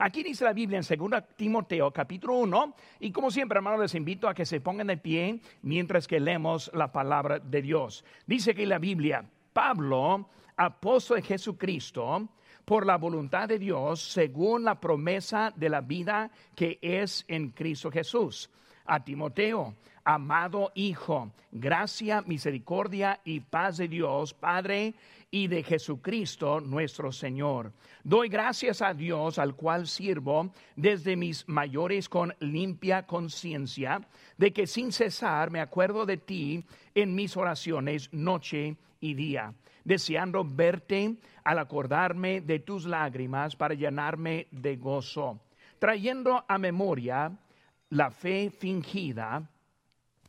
Aquí dice la Biblia en 2 Timoteo capítulo 1 y como siempre hermanos les invito a que se pongan de pie mientras que leemos la palabra de Dios. Dice que la Biblia, Pablo, apóstol de Jesucristo, por la voluntad de Dios, según la promesa de la vida que es en Cristo Jesús. A Timoteo, amado Hijo, gracia, misericordia y paz de Dios, Padre, y de Jesucristo nuestro Señor. Doy gracias a Dios al cual sirvo desde mis mayores con limpia conciencia, de que sin cesar me acuerdo de ti en mis oraciones noche y día, deseando verte al acordarme de tus lágrimas para llenarme de gozo, trayendo a memoria la fe fingida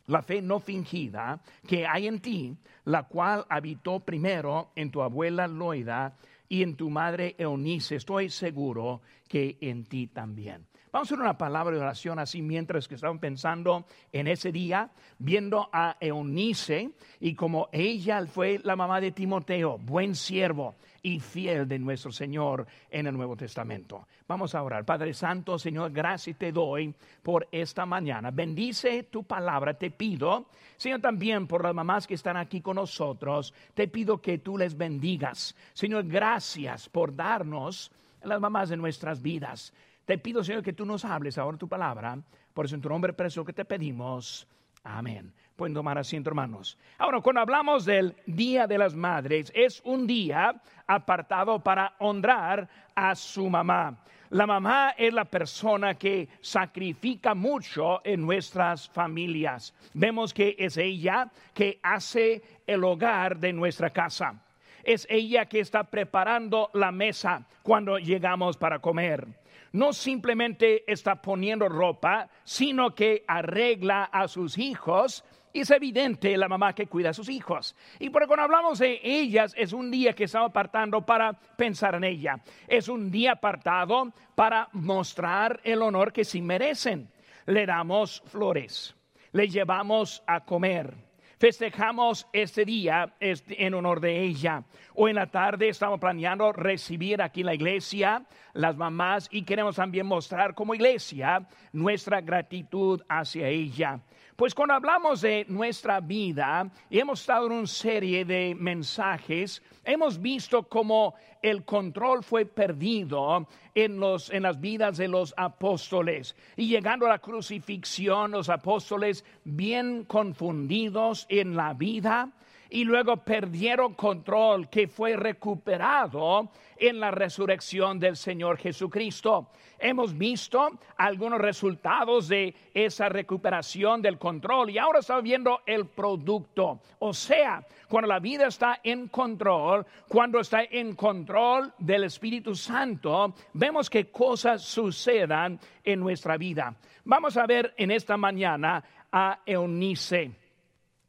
la fe no fingida que hay en ti, la cual habitó primero en tu abuela Loida y en tu madre Eunice. Estoy seguro que en ti también. Vamos a hacer una palabra de oración así mientras que estaban pensando en ese día, viendo a Eunice y como ella fue la mamá de Timoteo, buen siervo y fiel de nuestro Señor en el Nuevo Testamento. Vamos a orar. Padre Santo, Señor, gracias te doy por esta mañana. Bendice tu palabra, te pido. Señor, también por las mamás que están aquí con nosotros, te pido que tú les bendigas. Señor, gracias por darnos las mamás de nuestras vidas. Te pido, Señor, que tú nos hables ahora tu palabra. Por eso en tu nombre preso que te pedimos. Amén. Pueden tomar asiento, hermanos. Ahora, cuando hablamos del Día de las Madres, es un día apartado para honrar a su mamá. La mamá es la persona que sacrifica mucho en nuestras familias. Vemos que es ella que hace el hogar de nuestra casa. Es ella que está preparando la mesa cuando llegamos para comer no simplemente está poniendo ropa, sino que arregla a sus hijos. Y es evidente la mamá que cuida a sus hijos. Y por cuando hablamos de ellas, es un día que estamos apartando para pensar en ella. Es un día apartado para mostrar el honor que sí merecen. Le damos flores, le llevamos a comer Festejamos este día en honor de ella. Hoy en la tarde estamos planeando recibir aquí en la iglesia las mamás y queremos también mostrar como iglesia nuestra gratitud hacia ella. Pues cuando hablamos de nuestra vida y hemos estado en una serie de mensajes, hemos visto cómo el control fue perdido en, los, en las vidas de los apóstoles. Y llegando a la crucifixión, los apóstoles bien confundidos en la vida y luego perdieron control que fue recuperado en la resurrección del Señor Jesucristo. Hemos visto algunos resultados de esa recuperación del control y ahora estamos viendo el producto. O sea, cuando la vida está en control, cuando está en control del Espíritu Santo, vemos que cosas sucedan en nuestra vida. Vamos a ver en esta mañana a Eunice.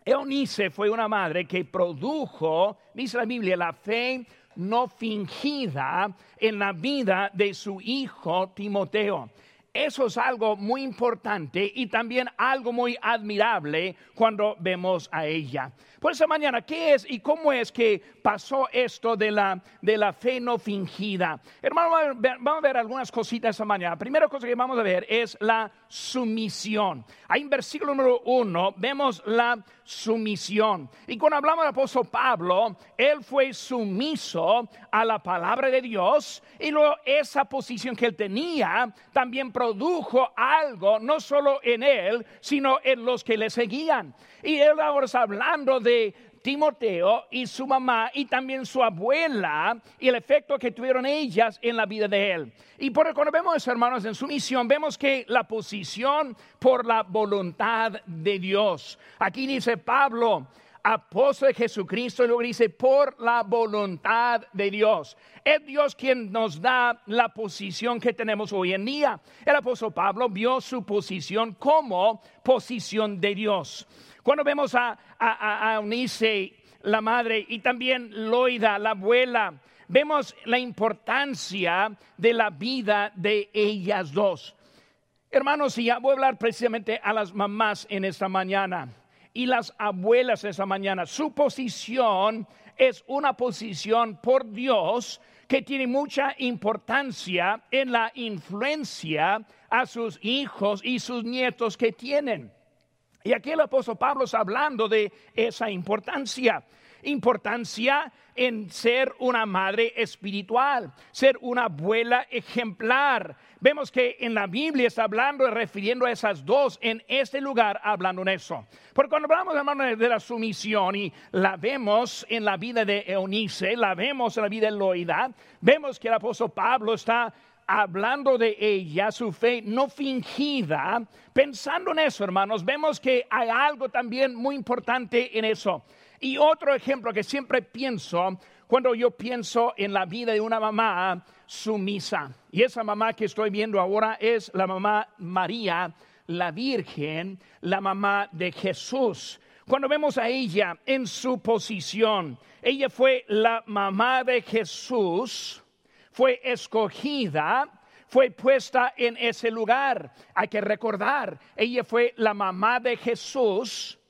Eunice fue una madre que produjo, dice la Biblia, la fe no fingida en la vida de su hijo Timoteo. Eso es algo muy importante y también algo muy admirable cuando vemos a ella. Por esa mañana, ¿qué es y cómo es que pasó esto de la, de la fe no fingida? Hermano, vamos a ver algunas cositas esta mañana. La primera cosa que vamos a ver es la sumisión. Ahí en versículo número uno vemos la sumisión. Y cuando hablamos del apóstol Pablo, él fue sumiso a la palabra de Dios y luego esa posición que él tenía también produjo algo, no solo en él, sino en los que le seguían. Y él ahora está hablando de Timoteo y su mamá y también su abuela y el efecto que tuvieron ellas en la vida de él. Y por cuando vemos hermanos en su misión, vemos que la posición por la voluntad de Dios. Aquí dice Pablo, apóstol de Jesucristo, y luego dice, por la voluntad de Dios. Es Dios quien nos da la posición que tenemos hoy en día. El apóstol Pablo vio su posición como posición de Dios. Cuando vemos a, a, a Unice, la madre, y también Loida, la abuela, vemos la importancia de la vida de ellas dos. Hermanos, y ya voy a hablar precisamente a las mamás en esta mañana y las abuelas esta mañana. Su posición es una posición por Dios que tiene mucha importancia en la influencia a sus hijos y sus nietos que tienen. Y aquí el apóstol Pablo está hablando de esa importancia importancia en ser una madre espiritual, ser una abuela ejemplar. Vemos que en la Biblia está hablando y refiriendo a esas dos en este lugar, hablando en eso. Porque cuando hablamos hermano, de la sumisión y la vemos en la vida de Eunice, la vemos en la vida de Loida, vemos que el apóstol Pablo está hablando de ella, su fe no fingida, pensando en eso, hermanos, vemos que hay algo también muy importante en eso. Y otro ejemplo que siempre pienso cuando yo pienso en la vida de una mamá sumisa. Y esa mamá que estoy viendo ahora es la mamá María, la Virgen, la mamá de Jesús. Cuando vemos a ella en su posición, ella fue la mamá de Jesús, fue escogida, fue puesta en ese lugar. Hay que recordar, ella fue la mamá de Jesús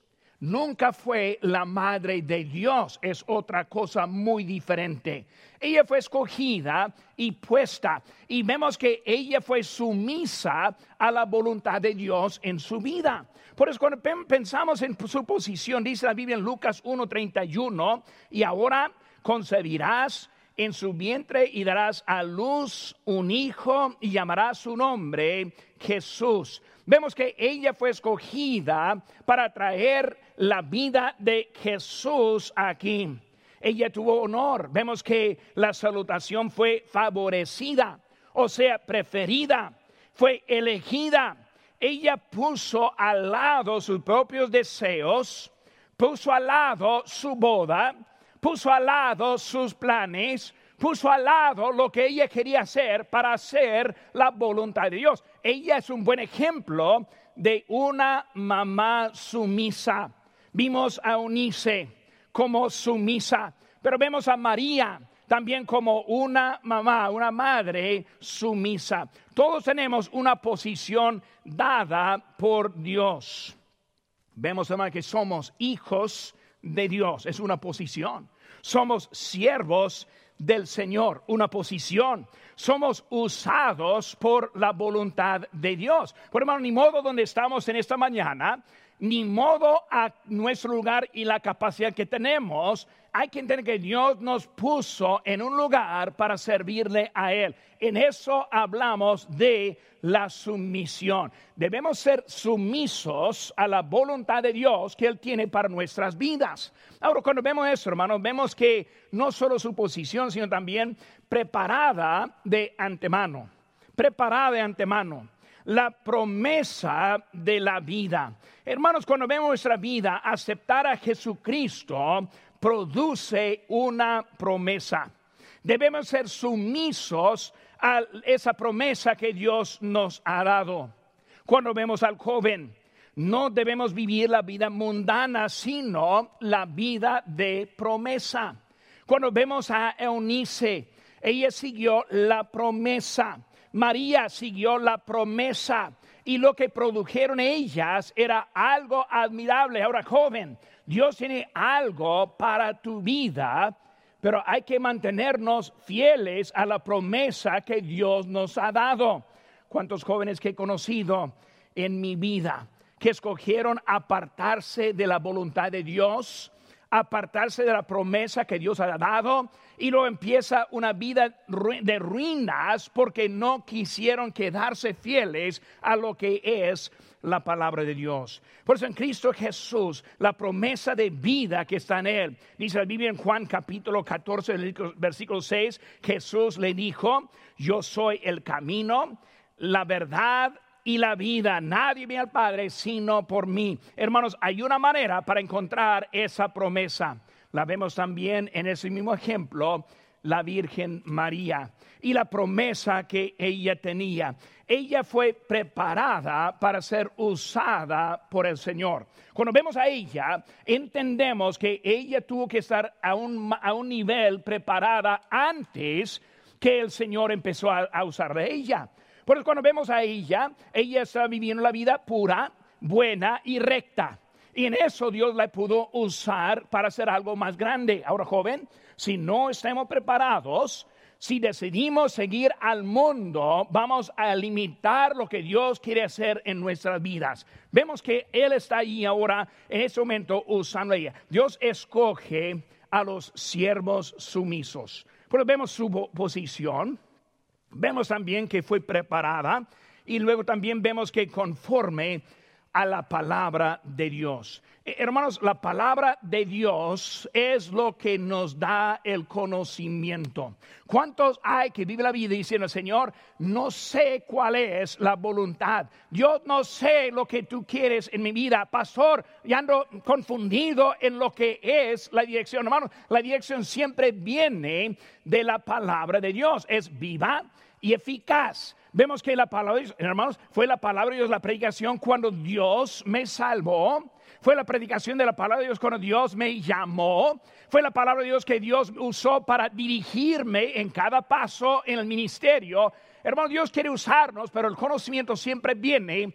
nunca fue la madre de Dios, es otra cosa muy diferente. Ella fue escogida y puesta y vemos que ella fue sumisa a la voluntad de Dios en su vida. Por eso cuando pensamos en su posición, dice la Biblia en Lucas 1:31, y ahora concebirás en su vientre y darás a luz un hijo y llamarás su nombre Jesús. Vemos que ella fue escogida para traer la vida de Jesús aquí. Ella tuvo honor. Vemos que la salutación fue favorecida, o sea, preferida, fue elegida. Ella puso al lado sus propios deseos, puso al lado su boda, puso al lado sus planes, puso al lado lo que ella quería hacer para hacer la voluntad de Dios. Ella es un buen ejemplo de una mamá sumisa. Vimos a Unice como sumisa, pero vemos a María también como una mamá, una madre sumisa. Todos tenemos una posición dada por Dios. Vemos además que somos hijos de Dios, es una posición. Somos siervos del Señor, una posición. Somos usados por la voluntad de Dios. Por hermano, ni modo donde estamos en esta mañana, ni modo a nuestro lugar y la capacidad que tenemos, hay que entender que Dios nos puso en un lugar para servirle a Él. En eso hablamos de la sumisión. Debemos ser sumisos a la voluntad de Dios que Él tiene para nuestras vidas. Ahora, cuando vemos eso, hermanos, vemos que no solo su posición, sino también preparada de antemano. Preparada de antemano la promesa de la vida. Hermanos, cuando vemos nuestra vida, aceptar a Jesucristo produce una promesa. Debemos ser sumisos a esa promesa que Dios nos ha dado. Cuando vemos al joven, no debemos vivir la vida mundana, sino la vida de promesa. Cuando vemos a Eunice, ella siguió la promesa. María siguió la promesa y lo que produjeron ellas era algo admirable. Ahora, joven, Dios tiene algo para tu vida, pero hay que mantenernos fieles a la promesa que Dios nos ha dado. ¿Cuántos jóvenes que he conocido en mi vida que escogieron apartarse de la voluntad de Dios? Apartarse de la promesa que Dios ha dado y luego empieza una vida de ruinas porque no quisieron quedarse fieles a lo que es la palabra de Dios. Por eso en Cristo Jesús, la promesa de vida que está en Él, dice la Biblia en Juan capítulo 14, versículo 6, Jesús le dijo, yo soy el camino, la verdad y la vida. Nadie viene al Padre sino por mí. Hermanos, hay una manera para encontrar esa promesa. La vemos también en ese mismo ejemplo, la Virgen María y la promesa que ella tenía. Ella fue preparada para ser usada por el Señor. Cuando vemos a ella, entendemos que ella tuvo que estar a un, a un nivel preparada antes que el Señor empezó a, a usar de ella. Por eso cuando vemos a ella, ella está viviendo la vida pura, buena y recta. Y en eso Dios la pudo usar para hacer algo más grande. Ahora, joven, si no estamos preparados, si decidimos seguir al mundo, vamos a limitar lo que Dios quiere hacer en nuestras vidas. Vemos que Él está ahí ahora, en este momento, usando ella. Dios escoge a los siervos sumisos. Pero vemos su posición, vemos también que fue preparada y luego también vemos que conforme a la palabra de Dios. Eh, hermanos, la palabra de Dios es lo que nos da el conocimiento. ¿Cuántos hay que viven la vida diciendo, Señor, no sé cuál es la voluntad? Yo no sé lo que tú quieres en mi vida. Pastor, ya ando confundido en lo que es la dirección. Hermanos, la dirección siempre viene de la palabra de Dios. Es viva y eficaz. Vemos que la palabra, hermanos, fue la palabra de Dios, la predicación cuando Dios me salvó. Fue la predicación de la palabra de Dios cuando Dios me llamó. Fue la palabra de Dios que Dios usó para dirigirme en cada paso en el ministerio. Hermanos, Dios quiere usarnos, pero el conocimiento siempre viene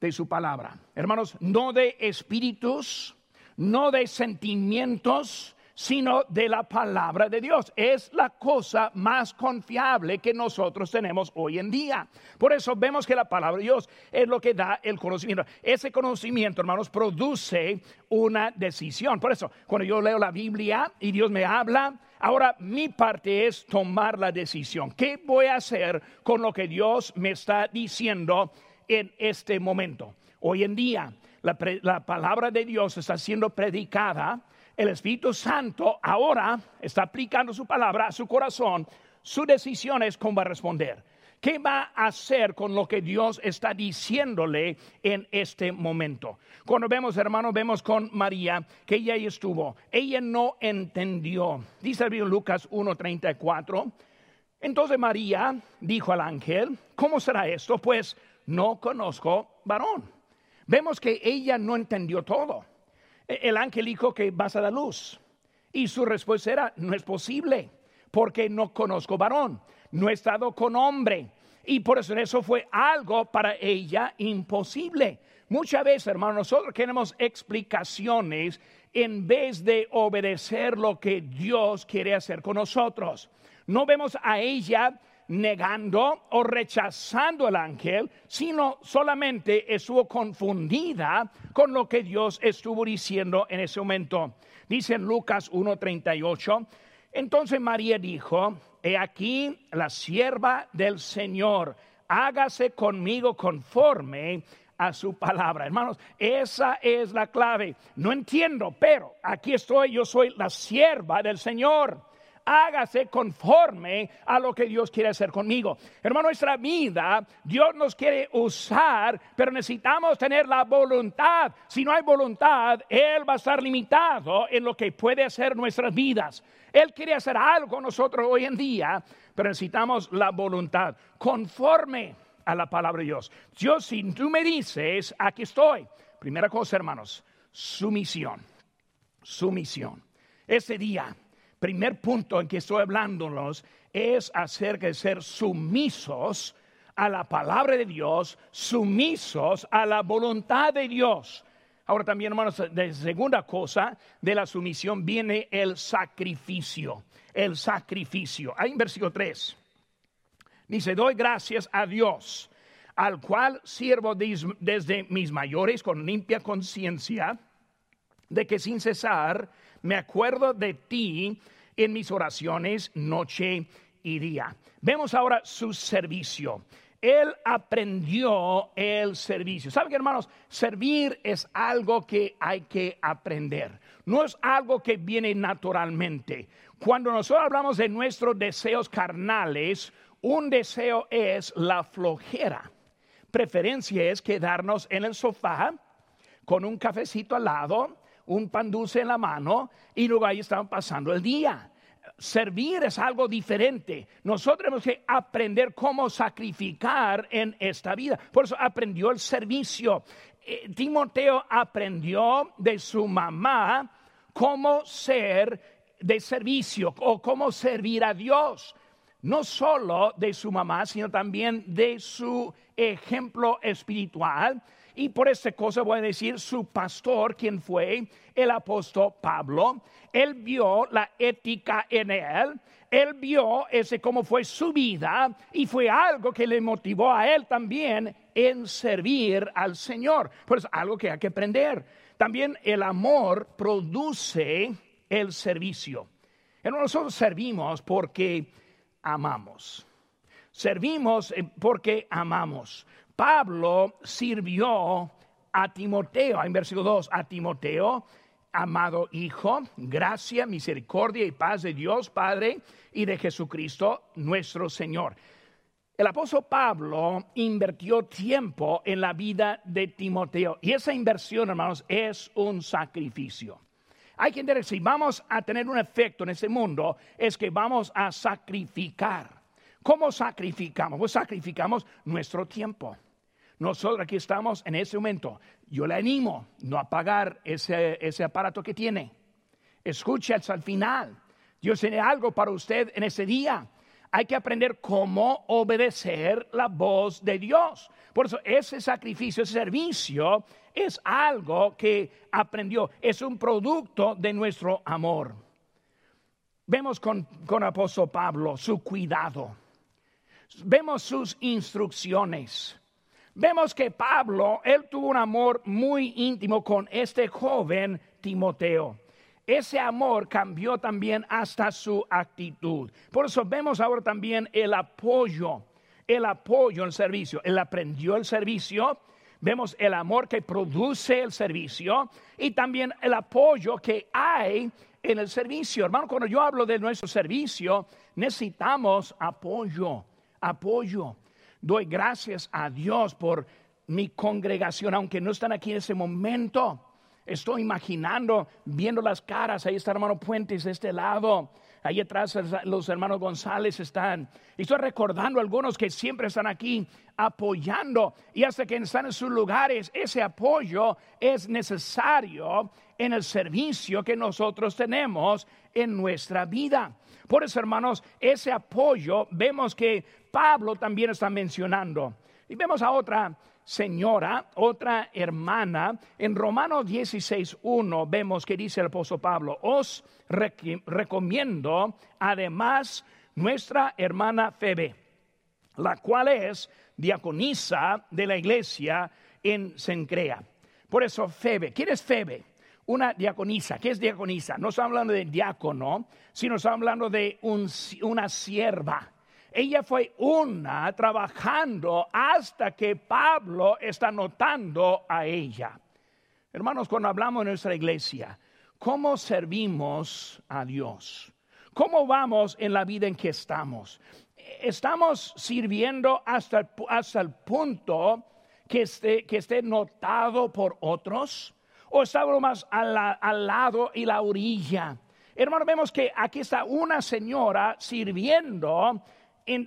de su palabra. Hermanos, no de espíritus, no de sentimientos, sino de la palabra de Dios. Es la cosa más confiable que nosotros tenemos hoy en día. Por eso vemos que la palabra de Dios es lo que da el conocimiento. Ese conocimiento, hermanos, produce una decisión. Por eso, cuando yo leo la Biblia y Dios me habla, ahora mi parte es tomar la decisión. ¿Qué voy a hacer con lo que Dios me está diciendo en este momento? Hoy en día, la, la palabra de Dios está siendo predicada el Espíritu Santo ahora está aplicando su palabra a su corazón. Su decisión es cómo va a responder. ¿Qué va a hacer con lo que Dios está diciéndole en este momento? Cuando vemos, hermanos, vemos con María que ella ahí estuvo. Ella no entendió. Dice el Lucas 1:34. Entonces María dijo al ángel, ¿cómo será esto? Pues no conozco varón. Vemos que ella no entendió todo. El ángel dijo que vas a dar luz. Y su respuesta era, no es posible, porque no conozco varón, no he estado con hombre. Y por eso eso fue algo para ella imposible. Muchas veces, hermanos, nosotros queremos explicaciones en vez de obedecer lo que Dios quiere hacer con nosotros. No vemos a ella negando o rechazando al ángel, sino solamente estuvo confundida con lo que Dios estuvo diciendo en ese momento. Dice en Lucas 1:38, entonces María dijo, he aquí la sierva del Señor, hágase conmigo conforme a su palabra. Hermanos, esa es la clave. No entiendo, pero aquí estoy, yo soy la sierva del Señor hágase conforme a lo que Dios quiere hacer conmigo. Hermano, nuestra vida, Dios nos quiere usar, pero necesitamos tener la voluntad. Si no hay voluntad, Él va a estar limitado en lo que puede hacer nuestras vidas. Él quiere hacer algo nosotros hoy en día, pero necesitamos la voluntad conforme a la palabra de Dios. Dios, si tú me dices, aquí estoy. Primera cosa, hermanos, sumisión. Sumisión. Ese día primer punto en que estoy hablándonos es acerca de ser sumisos a la palabra de Dios, sumisos a la voluntad de Dios. Ahora también, hermanos, de segunda cosa de la sumisión viene el sacrificio. El sacrificio. Ahí en versículo 3. Dice, doy gracias a Dios, al cual sirvo desde mis mayores con limpia conciencia, de que sin cesar me acuerdo de ti en mis oraciones noche y día. Vemos ahora su servicio. Él aprendió el servicio. ¿Saben, hermanos? Servir es algo que hay que aprender. No es algo que viene naturalmente. Cuando nosotros hablamos de nuestros deseos carnales, un deseo es la flojera. Preferencia es quedarnos en el sofá con un cafecito al lado un pan dulce en la mano y luego ahí estaban pasando el día. Servir es algo diferente. Nosotros tenemos que aprender cómo sacrificar en esta vida. Por eso aprendió el servicio. Eh, Timoteo aprendió de su mamá cómo ser de servicio o cómo servir a Dios. no solo de su mamá, sino también de su ejemplo espiritual. Y por esta cosa voy a decir su pastor, quien fue el apóstol Pablo. Él vio la ética en él, él vio ese cómo fue su vida y fue algo que le motivó a él también en servir al Señor. Pues algo que hay que aprender. También el amor produce el servicio. Nosotros servimos porque amamos. Servimos eh, porque amamos. Pablo sirvió a Timoteo, en versículo 2, a Timoteo, amado Hijo, gracia, misericordia y paz de Dios Padre y de Jesucristo nuestro Señor. El apóstol Pablo invirtió tiempo en la vida de Timoteo y esa inversión, hermanos, es un sacrificio. Hay que entender, si vamos a tener un efecto en este mundo, es que vamos a sacrificar. ¿Cómo sacrificamos? Pues sacrificamos nuestro tiempo. Nosotros aquí estamos en ese momento. Yo le animo no apagar ese, ese aparato que tiene. Escuche hasta el final. Dios tiene algo para usted en ese día. Hay que aprender cómo obedecer la voz de Dios. Por eso ese sacrificio, ese servicio es algo que aprendió, es un producto de nuestro amor. Vemos con, con apóstol Pablo su cuidado, vemos sus instrucciones. Vemos que Pablo, él tuvo un amor muy íntimo con este joven Timoteo. Ese amor cambió también hasta su actitud. Por eso vemos ahora también el apoyo, el apoyo el servicio. Él aprendió el servicio, vemos el amor que produce el servicio y también el apoyo que hay en el servicio. Hermano, cuando yo hablo de nuestro servicio, necesitamos apoyo, apoyo. Doy gracias a Dios por mi congregación, aunque no están aquí en ese momento. Estoy imaginando, viendo las caras, ahí está hermano Puentes de este lado, ahí atrás los hermanos González están. Y estoy recordando algunos que siempre están aquí apoyando y hasta que están en sus lugares, ese apoyo es necesario en el servicio que nosotros tenemos en nuestra vida. Por eso, hermanos, ese apoyo vemos que Pablo también está mencionando. Y vemos a otra señora, otra hermana. En Romanos 16.1 vemos que dice el apóstol Pablo, os recomiendo además nuestra hermana Febe, la cual es diaconisa de la iglesia en Sencrea. Por eso Febe, ¿quién es Febe? Una diaconisa. ¿Qué es diaconisa? No estamos hablando de diácono, sino estamos hablando de una sierva ella fue una trabajando hasta que Pablo está notando a ella. Hermanos, cuando hablamos en nuestra iglesia, ¿cómo servimos a Dios? ¿Cómo vamos en la vida en que estamos? ¿Estamos sirviendo hasta el, hasta el punto que esté, que esté notado por otros? ¿O estamos más al, al lado y la orilla? Hermano, vemos que aquí está una señora sirviendo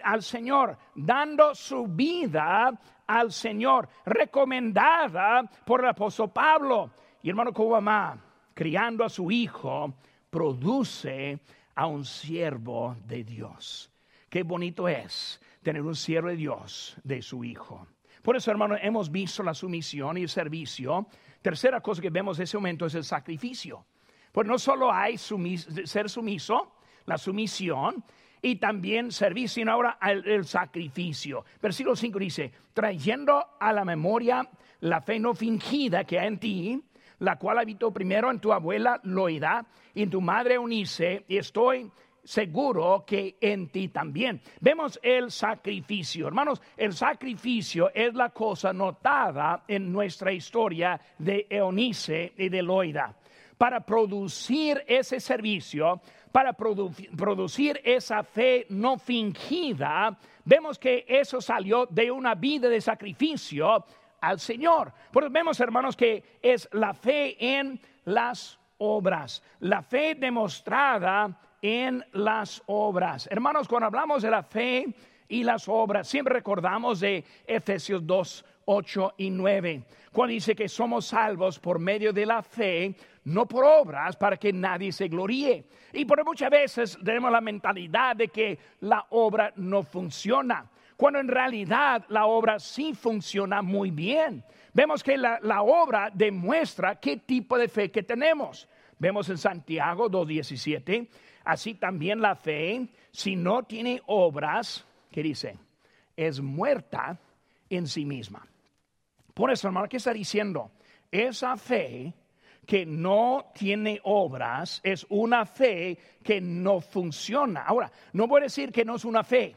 al Señor, dando su vida al Señor, recomendada por el apóstol Pablo. Y hermano, como mamá, criando a su hijo, produce a un siervo de Dios. Qué bonito es tener un siervo de Dios de su hijo. Por eso, hermano, hemos visto la sumisión y el servicio. Tercera cosa que vemos en ese momento es el sacrificio. Pues no solo hay ser sumiso, la sumisión, y también servicio, sino ahora el, sacrificio. Versículo 5 dice, trayendo a la memoria la fe no fingida que hay en ti, la cual habitó primero en tu abuela Loida y en tu madre Unice, y estoy seguro que en ti también. Vemos el sacrificio. Hermanos, el sacrificio es la cosa notada en nuestra historia de Eunice y de Loida. Para producir ese servicio, para producir esa fe no fingida, vemos que eso salió de una vida de sacrificio al Señor. Porque vemos, hermanos, que es la fe en las obras, la fe demostrada en las obras. Hermanos, cuando hablamos de la fe y las obras. Siempre recordamos de Efesios 2, 8 y 9, cuando dice que somos salvos por medio de la fe, no por obras, para que nadie se gloríe. Y por muchas veces tenemos la mentalidad de que la obra no funciona, cuando en realidad la obra sí funciona muy bien. Vemos que la, la obra demuestra qué tipo de fe que tenemos. Vemos en Santiago 2.17, así también la fe, si no tiene obras, ¿qué dice? Es muerta en sí misma. Por eso, hermano, ¿qué está diciendo? Esa fe que no tiene obras es una fe que no funciona. Ahora, no voy a decir que no es una fe,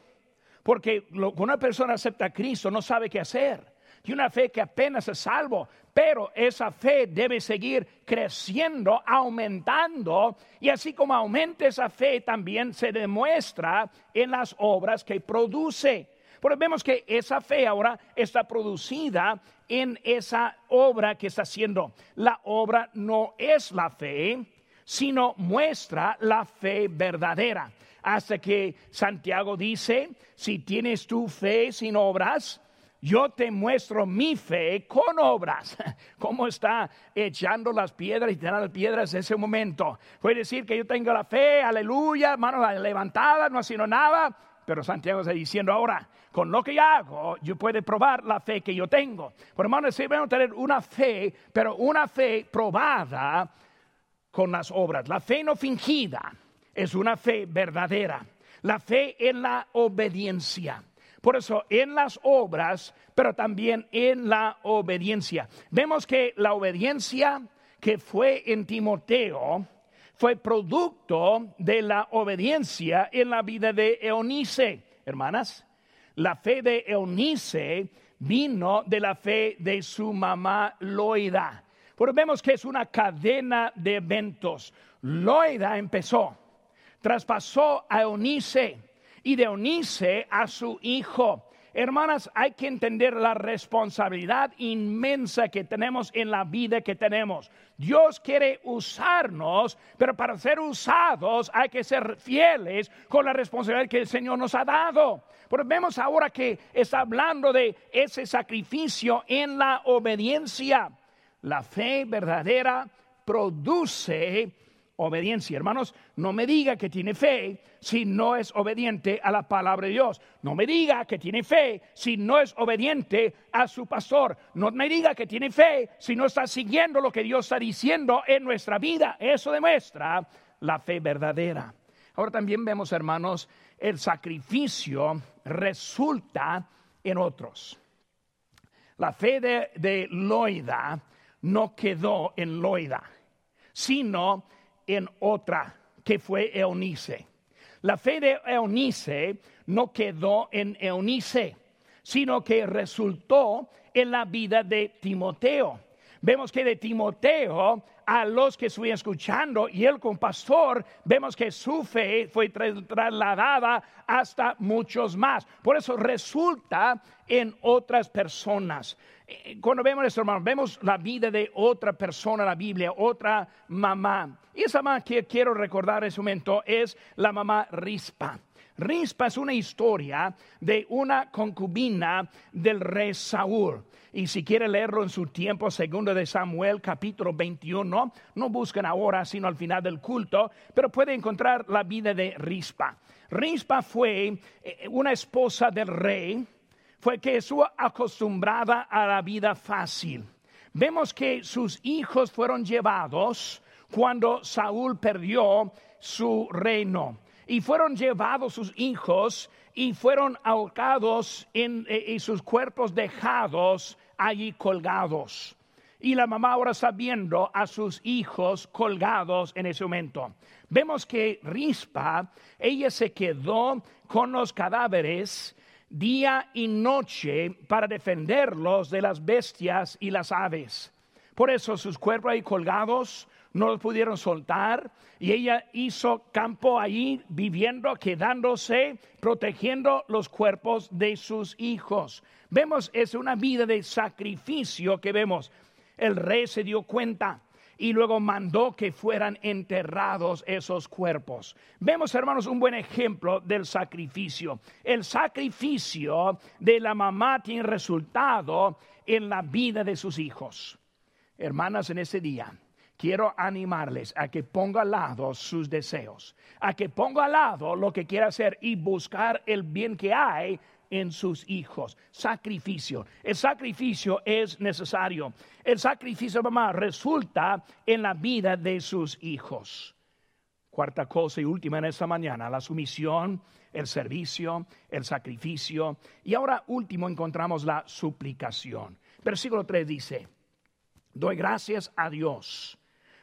porque cuando una persona acepta a Cristo no sabe qué hacer. Y una fe que apenas es salvo, pero esa fe debe seguir creciendo, aumentando, y así como aumenta esa fe, también se demuestra en las obras que produce. Porque vemos que esa fe ahora está producida en esa obra que está haciendo. La obra no es la fe, sino muestra la fe verdadera. Hasta que Santiago dice, si tienes tu fe sin obras, yo te muestro mi fe con obras. ¿Cómo está echando las piedras y tirando las piedras en ese momento? Puede decir que yo tengo la fe, aleluya, manos levantadas, no ha sido nada. Pero Santiago está diciendo ahora, con lo que yo hago, yo puedo probar la fe que yo tengo. Por hermano, sí, vamos a tener una fe, pero una fe probada con las obras. La fe no fingida es una fe verdadera. La fe en la obediencia. Por eso, en las obras, pero también en la obediencia. Vemos que la obediencia que fue en Timoteo fue producto de la obediencia en la vida de Eunice. Hermanas, la fe de Eunice vino de la fe de su mamá Loida. Pero vemos que es una cadena de eventos. Loida empezó, traspasó a Eunice y de Eunice a su hijo. Hermanas, hay que entender la responsabilidad inmensa que tenemos en la vida que tenemos. Dios quiere usarnos, pero para ser usados hay que ser fieles con la responsabilidad que el Señor nos ha dado. Pero vemos ahora que está hablando de ese sacrificio en la obediencia. La fe verdadera produce obediencia. Hermanos, no me diga que tiene fe si no es obediente a la palabra de Dios. No me diga que tiene fe si no es obediente a su pastor. No me diga que tiene fe si no está siguiendo lo que Dios está diciendo en nuestra vida. Eso demuestra la fe verdadera. Ahora también vemos, hermanos, el sacrificio resulta en otros. La fe de, Loida no quedó en Loida, sino en otra, que fue Eunice. La fe de Eunice no quedó en Eunice, sino que resultó en la vida de Timoteo. Vemos que de Timoteo a los que estuvieron escuchando y él con vemos que su fe fue trasladada hasta muchos más. Por eso resulta en otras personas. Eh, cuando vemos esto, hermano, vemos la vida de otra persona la Biblia, otra mamá. Y esa mamá que quiero recordar en ese momento es la mamá Rispa. Rispa es una historia de una concubina del rey Saúl. Y si quiere leerlo en su tiempo, segundo de Samuel, capítulo 21, no busquen ahora, sino al final del culto, pero puede encontrar la vida de Rispa. Rispa fue eh, una esposa del rey, fue que estuvo acostumbrada a la vida fácil. Vemos que sus hijos fueron llevados cuando Saúl perdió su reino. Y fueron llevados sus hijos y fueron ahorcados en, eh, y sus cuerpos dejados allí colgados. Y la mamá ahora está viendo a sus hijos colgados en ese momento. Vemos que Rispa, ella se quedó con los cadáveres día y noche para defenderlos de las bestias y las aves. Por eso sus cuerpos ahí colgados no los pudieron soltar y ella hizo campo ahí viviendo, quedándose, protegiendo los cuerpos de sus hijos. Vemos, es una vida de sacrificio que vemos. El rey se dio cuenta. y luego mandó que fueran enterrados esos cuerpos. Vemos, hermanos, un buen ejemplo del sacrificio. El sacrificio de la mamá tiene resultado en la vida de sus hijos. Hermanas, en ese día quiero animarles a que ponga al lado sus deseos, a que ponga al lado lo que quiera hacer y buscar el bien que hay en sus hijos. Sacrificio. El sacrificio es necesario. El sacrificio, mamá, resulta en la vida de sus hijos. Cuarta cosa y última en esta mañana, la sumisión, el servicio, el sacrificio. Y ahora último encontramos la suplicación. Versículo 3 dice, doy gracias a Dios,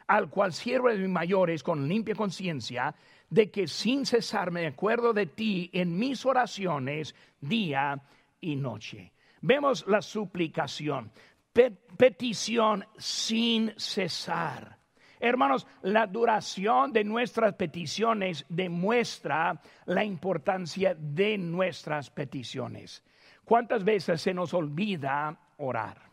al cual siervo de mis mayores con limpia conciencia, de que sin cesar me acuerdo de ti en mis oraciones día y noche. Vemos la suplicación, petición sin cesar. Hermanos, la duración de nuestras peticiones demuestra la importancia de nuestras peticiones. ¿Cuántas veces se nos olvida orar?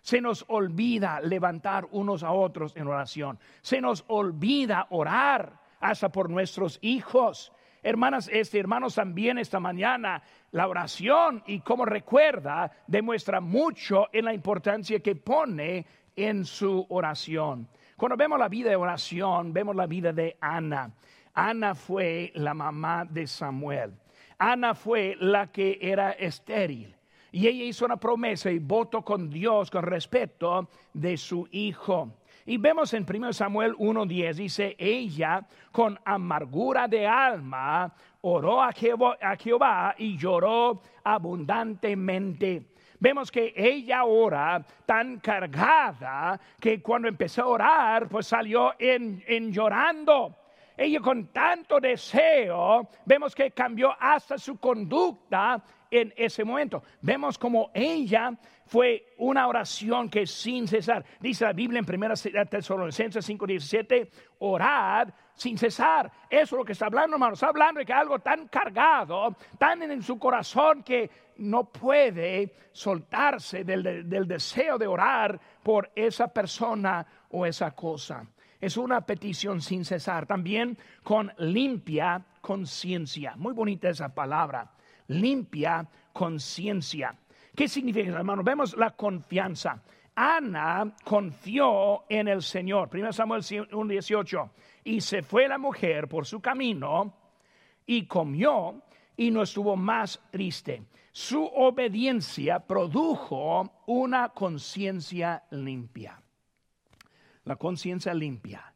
Se nos olvida levantar unos a otros en oración. Se nos olvida orar hasta por nuestros hijos. Hermanas, este, hermanos, también esta mañana la oración y como recuerda demuestra mucho en la importancia que pone en su oración. Cuando vemos la vida de oración, vemos la vida de Ana. Ana fue la mamá de Samuel. Ana fue la que era estéril. Y ella hizo una promesa y voto con Dios con respeto de su hijo. Y vemos en 1 Samuel 1.10, dice, ella con amargura de alma oró a Jehová, y lloró abundantemente. Vemos que ella ora tan cargada que cuando empezó a orar, pues salió en, en llorando ella con tanto deseo, vemos que cambió hasta su conducta en ese momento. Vemos como ella fue una oración que sin cesar, dice la Biblia en 1 Tesalonicenses 5:17, orad sin cesar. Eso es lo que está hablando, hermano. Está hablando de que algo tan cargado, tan en su corazón que no puede soltarse del, del deseo de orar por esa persona o esa cosa. Es una petición sin cesar, también con limpia conciencia. Muy bonita esa palabra, limpia conciencia. ¿Qué significa, hermano? Vemos la confianza. Ana confió en el Señor. 1 Samuel 1.18. Y se fue la mujer por su camino y comió y no estuvo más triste. Su obediencia produjo una conciencia limpia. La conciencia limpia.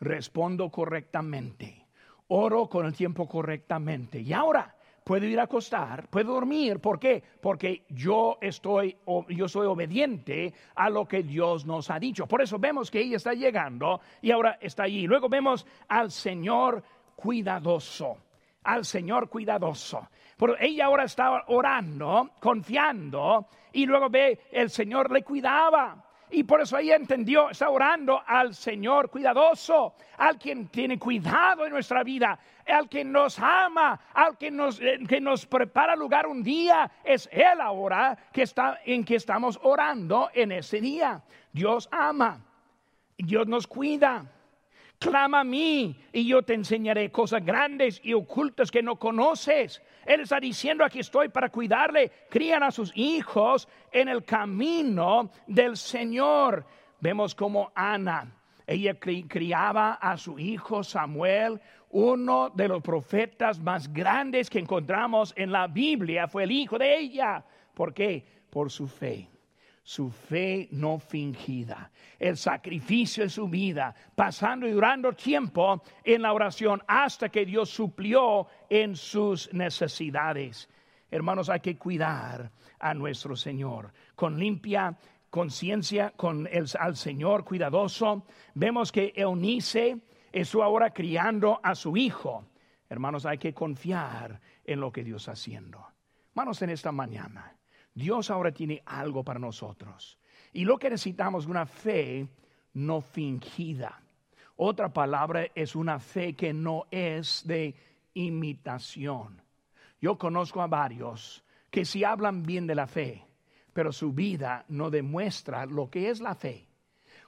Respondo correctamente. Oro con el tiempo correctamente. Y ahora puedo ir a acostar, puedo dormir. ¿Por qué? Porque yo estoy, yo soy obediente a lo que Dios nos ha dicho. Por eso vemos que ella está llegando y ahora está allí. Luego vemos al Señor cuidadoso, al Señor cuidadoso. Pero ella ahora está orando, confiando, y luego ve el Señor le cuidaba. Y por eso ella entendió, está orando al Señor cuidadoso, al quien tiene cuidado en nuestra vida, al que nos ama, al que nos, eh, que nos prepara lugar un día. Es Él ahora que está, en que estamos orando en ese día. Dios ama, Dios nos cuida. Clama a mí y yo te enseñaré cosas grandes y ocultas que no conoces. Él está diciendo, aquí estoy para cuidarle. Crían a sus hijos en el camino del Señor. Vemos como Ana, ella criaba a su hijo Samuel, uno de los profetas más grandes que encontramos en la Biblia, fue el hijo de ella. ¿Por qué? Por su fe su fe no fingida, el sacrificio de su vida, pasando y durando tiempo en la oración hasta que Dios suplió en sus necesidades. Hermanos, hay que cuidar a nuestro Señor con limpia conciencia, con el al Señor cuidadoso. Vemos que Eunice su ahora criando a su hijo. Hermanos, hay que confiar en lo que Dios está haciendo. Hermanos, en esta mañana Dios ahora tiene algo para nosotros. Y lo que necesitamos es una fe no fingida. Otra palabra es una fe que no es de imitación. Yo conozco a varios que si hablan bien de la fe, pero su vida no demuestra lo que es la fe.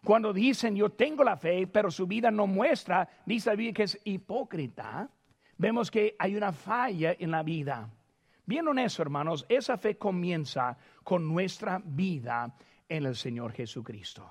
Cuando dicen yo tengo la fe, pero su vida no muestra, dice la que es hipócrita, vemos que hay una falla en la vida. Bien honesto, hermanos, esa fe comienza con nuestra vida en el Señor Jesucristo.